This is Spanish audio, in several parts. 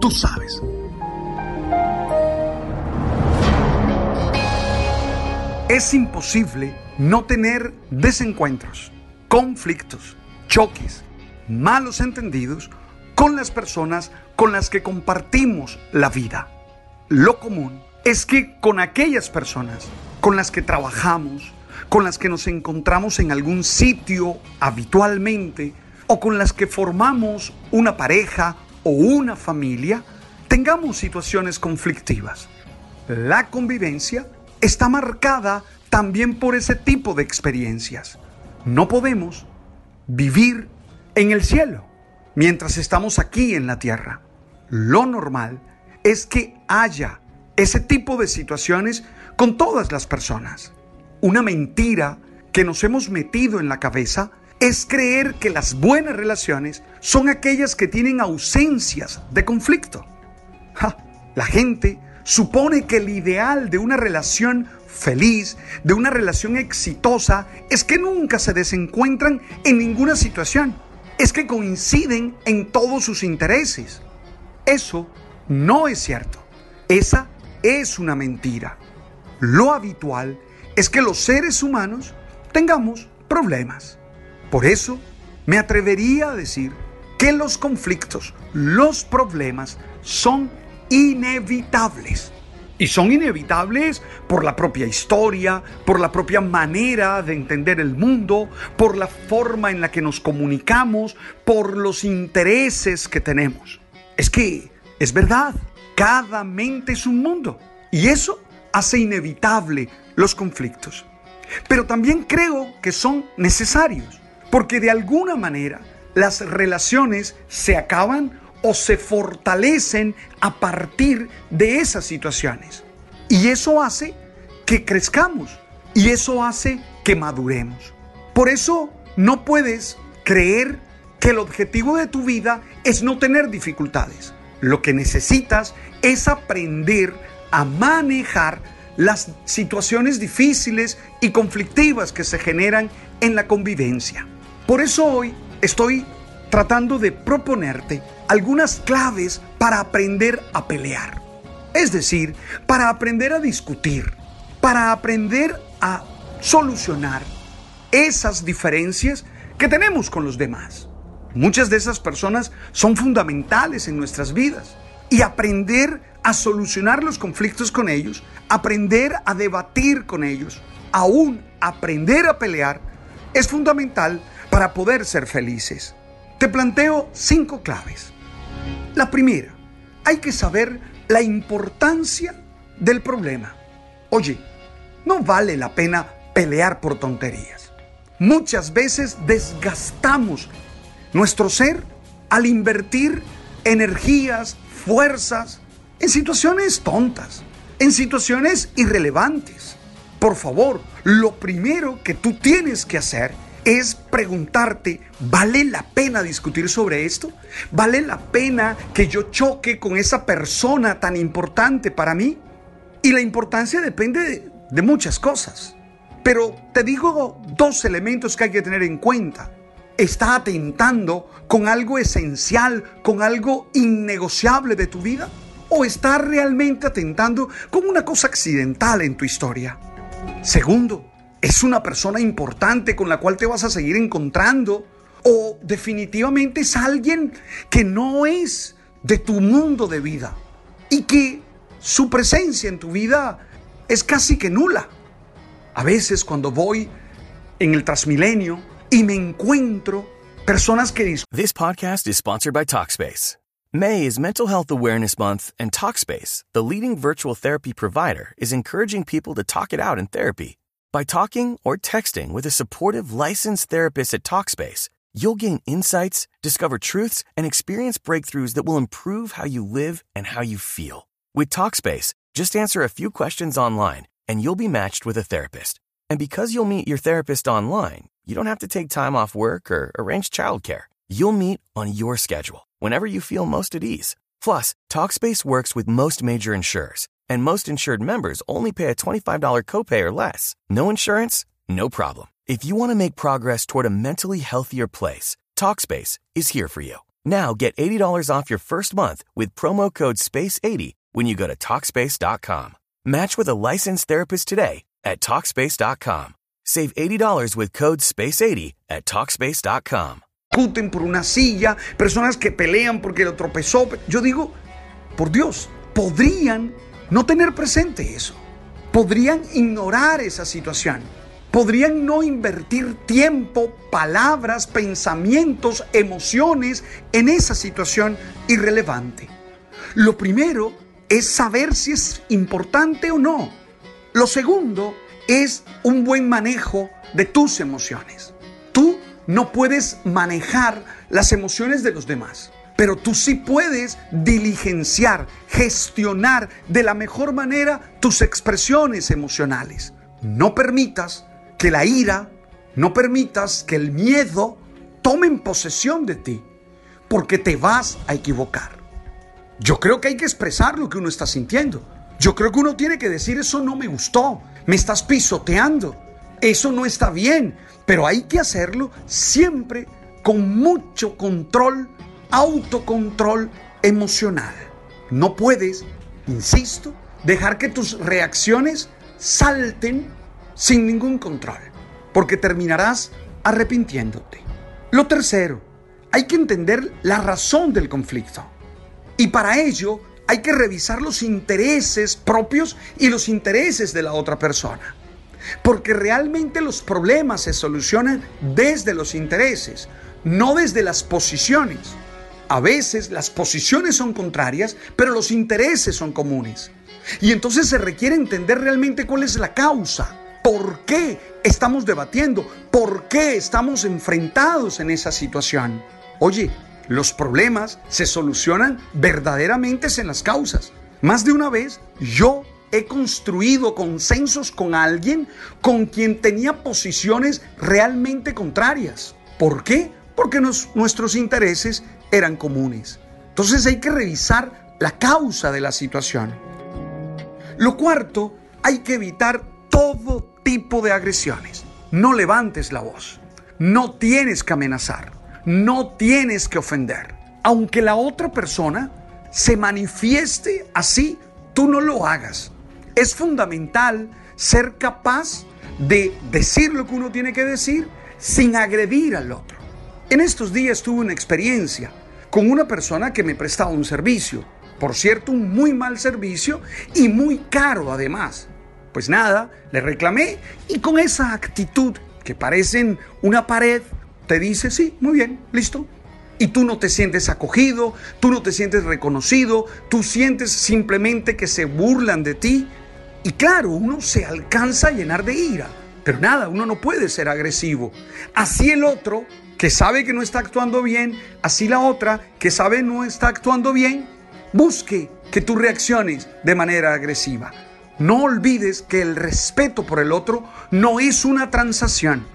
Tú sabes. Es imposible no tener desencuentros, conflictos, choques, malos entendidos con las personas con las que compartimos la vida. Lo común es que con aquellas personas con las que trabajamos, con las que nos encontramos en algún sitio habitualmente o con las que formamos una pareja o una familia, tengamos situaciones conflictivas. La convivencia está marcada también por ese tipo de experiencias. No podemos vivir en el cielo mientras estamos aquí en la tierra. Lo normal es que haya ese tipo de situaciones con todas las personas. Una mentira que nos hemos metido en la cabeza es creer que las buenas relaciones son aquellas que tienen ausencias de conflicto. la gente supone que el ideal de una relación feliz, de una relación exitosa, es que nunca se desencuentran en ninguna situación. Es que coinciden en todos sus intereses. Eso no es cierto. Esa es una mentira. Lo habitual es que los seres humanos tengamos problemas. Por eso me atrevería a decir que los conflictos, los problemas son inevitables. Y son inevitables por la propia historia, por la propia manera de entender el mundo, por la forma en la que nos comunicamos, por los intereses que tenemos. Es que, es verdad, cada mente es un mundo. Y eso hace inevitable los conflictos. Pero también creo que son necesarios, porque de alguna manera las relaciones se acaban o se fortalecen a partir de esas situaciones. Y eso hace que crezcamos y eso hace que maduremos. Por eso no puedes creer que el objetivo de tu vida es no tener dificultades. Lo que necesitas es aprender a manejar las situaciones difíciles y conflictivas que se generan en la convivencia. Por eso hoy estoy tratando de proponerte algunas claves para aprender a pelear. Es decir, para aprender a discutir, para aprender a solucionar esas diferencias que tenemos con los demás. Muchas de esas personas son fundamentales en nuestras vidas y aprender a solucionar los conflictos con ellos, aprender a debatir con ellos, aún aprender a pelear, es fundamental para poder ser felices. Te planteo cinco claves. La primera, hay que saber la importancia del problema. Oye, no vale la pena pelear por tonterías. Muchas veces desgastamos nuestro ser al invertir energías, fuerzas en situaciones tontas, en situaciones irrelevantes. Por favor, lo primero que tú tienes que hacer es preguntarte, ¿vale la pena discutir sobre esto? ¿Vale la pena que yo choque con esa persona tan importante para mí? Y la importancia depende de, de muchas cosas. Pero te digo dos elementos que hay que tener en cuenta. ¿Está atentando con algo esencial, con algo innegociable de tu vida? ¿O está realmente atentando con una cosa accidental en tu historia? Segundo, ¿es una persona importante con la cual te vas a seguir encontrando? ¿O definitivamente es alguien que no es de tu mundo de vida y que su presencia en tu vida es casi que nula? A veces cuando voy en el Transmilenio y me encuentro personas que. This podcast is sponsored by Talkspace. May is Mental Health Awareness Month, and Talkspace, the leading virtual therapy provider, is encouraging people to talk it out in therapy. By talking or texting with a supportive licensed therapist at Talkspace, you'll gain insights, discover truths, and experience breakthroughs that will improve how you live and how you feel. With Talkspace, just answer a few questions online and you'll be matched with a therapist. And because you'll meet your therapist online, you don't have to take time off work or arrange childcare. You'll meet on your schedule, whenever you feel most at ease. Plus, Talkspace works with most major insurers, and most insured members only pay a $25 copay or less. No insurance? No problem. If you want to make progress toward a mentally healthier place, Talkspace is here for you. Now get $80 off your first month with promo code SPACE80 when you go to Talkspace.com. Match with a licensed therapist today at Talkspace.com. Save $80 with code SPACE80 at Talkspace.com. discuten por una silla, personas que pelean porque lo tropezó. Yo digo, por Dios, podrían no tener presente eso. Podrían ignorar esa situación. Podrían no invertir tiempo, palabras, pensamientos, emociones en esa situación irrelevante. Lo primero es saber si es importante o no. Lo segundo es un buen manejo de tus emociones. Tú no puedes manejar las emociones de los demás, pero tú sí puedes diligenciar, gestionar de la mejor manera tus expresiones emocionales. No permitas que la ira, no permitas que el miedo tomen posesión de ti, porque te vas a equivocar. Yo creo que hay que expresar lo que uno está sintiendo. Yo creo que uno tiene que decir eso no me gustó, me estás pisoteando, eso no está bien, pero hay que hacerlo siempre con mucho control, autocontrol emocional. No puedes, insisto, dejar que tus reacciones salten sin ningún control, porque terminarás arrepintiéndote. Lo tercero, hay que entender la razón del conflicto. Y para ello hay que revisar los intereses propios y los intereses de la otra persona. Porque realmente los problemas se solucionan desde los intereses, no desde las posiciones. A veces las posiciones son contrarias, pero los intereses son comunes. Y entonces se requiere entender realmente cuál es la causa. ¿Por qué estamos debatiendo? ¿Por qué estamos enfrentados en esa situación? Oye, los problemas se solucionan verdaderamente en las causas. Más de una vez yo he construido consensos con alguien con quien tenía posiciones realmente contrarias. ¿Por qué? Porque nuestros intereses eran comunes. Entonces hay que revisar la causa de la situación. Lo cuarto, hay que evitar todo tipo de agresiones. No levantes la voz. No tienes que amenazar. No tienes que ofender. Aunque la otra persona se manifieste así, tú no lo hagas es fundamental ser capaz de decir lo que uno tiene que decir sin agredir al otro. En estos días tuve una experiencia con una persona que me prestaba un servicio. Por cierto, un muy mal servicio y muy caro además. Pues nada, le reclamé y con esa actitud que parecen una pared, te dice, sí, muy bien, listo. Y tú no te sientes acogido, tú no te sientes reconocido, tú sientes simplemente que se burlan de ti y claro, uno se alcanza a llenar de ira, pero nada, uno no puede ser agresivo. Así el otro, que sabe que no está actuando bien, así la otra, que sabe no está actuando bien, busque que tú reacciones de manera agresiva. No olvides que el respeto por el otro no es una transacción.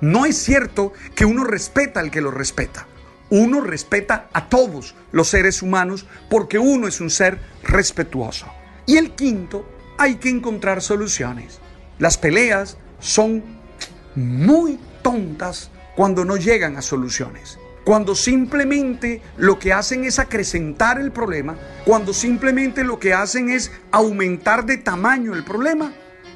No es cierto que uno respeta al que lo respeta. Uno respeta a todos los seres humanos porque uno es un ser respetuoso. Y el quinto, hay que encontrar soluciones. Las peleas son muy tontas cuando no llegan a soluciones. Cuando simplemente lo que hacen es acrecentar el problema, cuando simplemente lo que hacen es aumentar de tamaño el problema,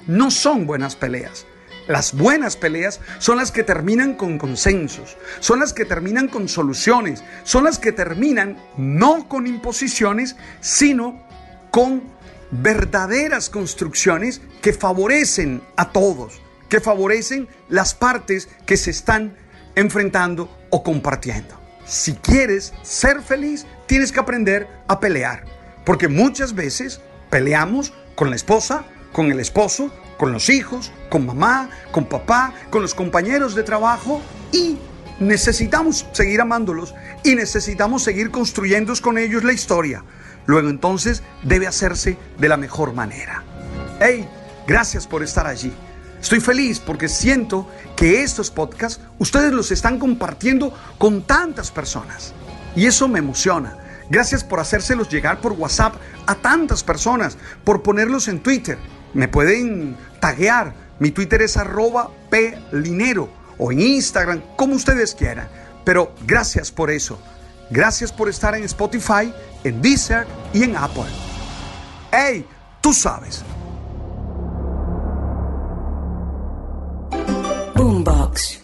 no son buenas peleas. Las buenas peleas son las que terminan con consensos, son las que terminan con soluciones, son las que terminan no con imposiciones, sino con verdaderas construcciones que favorecen a todos, que favorecen las partes que se están enfrentando o compartiendo. Si quieres ser feliz, tienes que aprender a pelear, porque muchas veces peleamos con la esposa, con el esposo, con los hijos, con mamá, con papá, con los compañeros de trabajo y necesitamos seguir amándolos y necesitamos seguir construyendo con ellos la historia. Luego entonces debe hacerse de la mejor manera. Hey, gracias por estar allí. Estoy feliz porque siento que estos podcasts ustedes los están compartiendo con tantas personas. Y eso me emociona. Gracias por hacérselos llegar por WhatsApp a tantas personas, por ponerlos en Twitter. Me pueden taguear. Mi Twitter es arroba plinero o en Instagram, como ustedes quieran. Pero gracias por eso. Gracias por estar en Spotify, en Deezer y en Apple. ¡Hey! Tú sabes. Boombox.